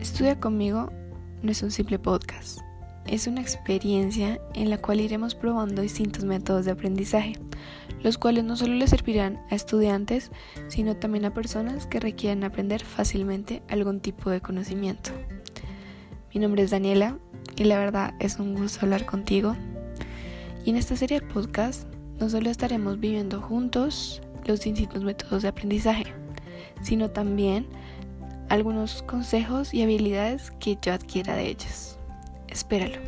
Estudia conmigo no es un simple podcast, es una experiencia en la cual iremos probando distintos métodos de aprendizaje, los cuales no solo le servirán a estudiantes, sino también a personas que requieran aprender fácilmente algún tipo de conocimiento. Mi nombre es Daniela y la verdad es un gusto hablar contigo. Y en esta serie de podcast no solo estaremos viviendo juntos los distintos métodos de aprendizaje, sino también algunos consejos y habilidades que yo adquiera de ellos. Espéralo.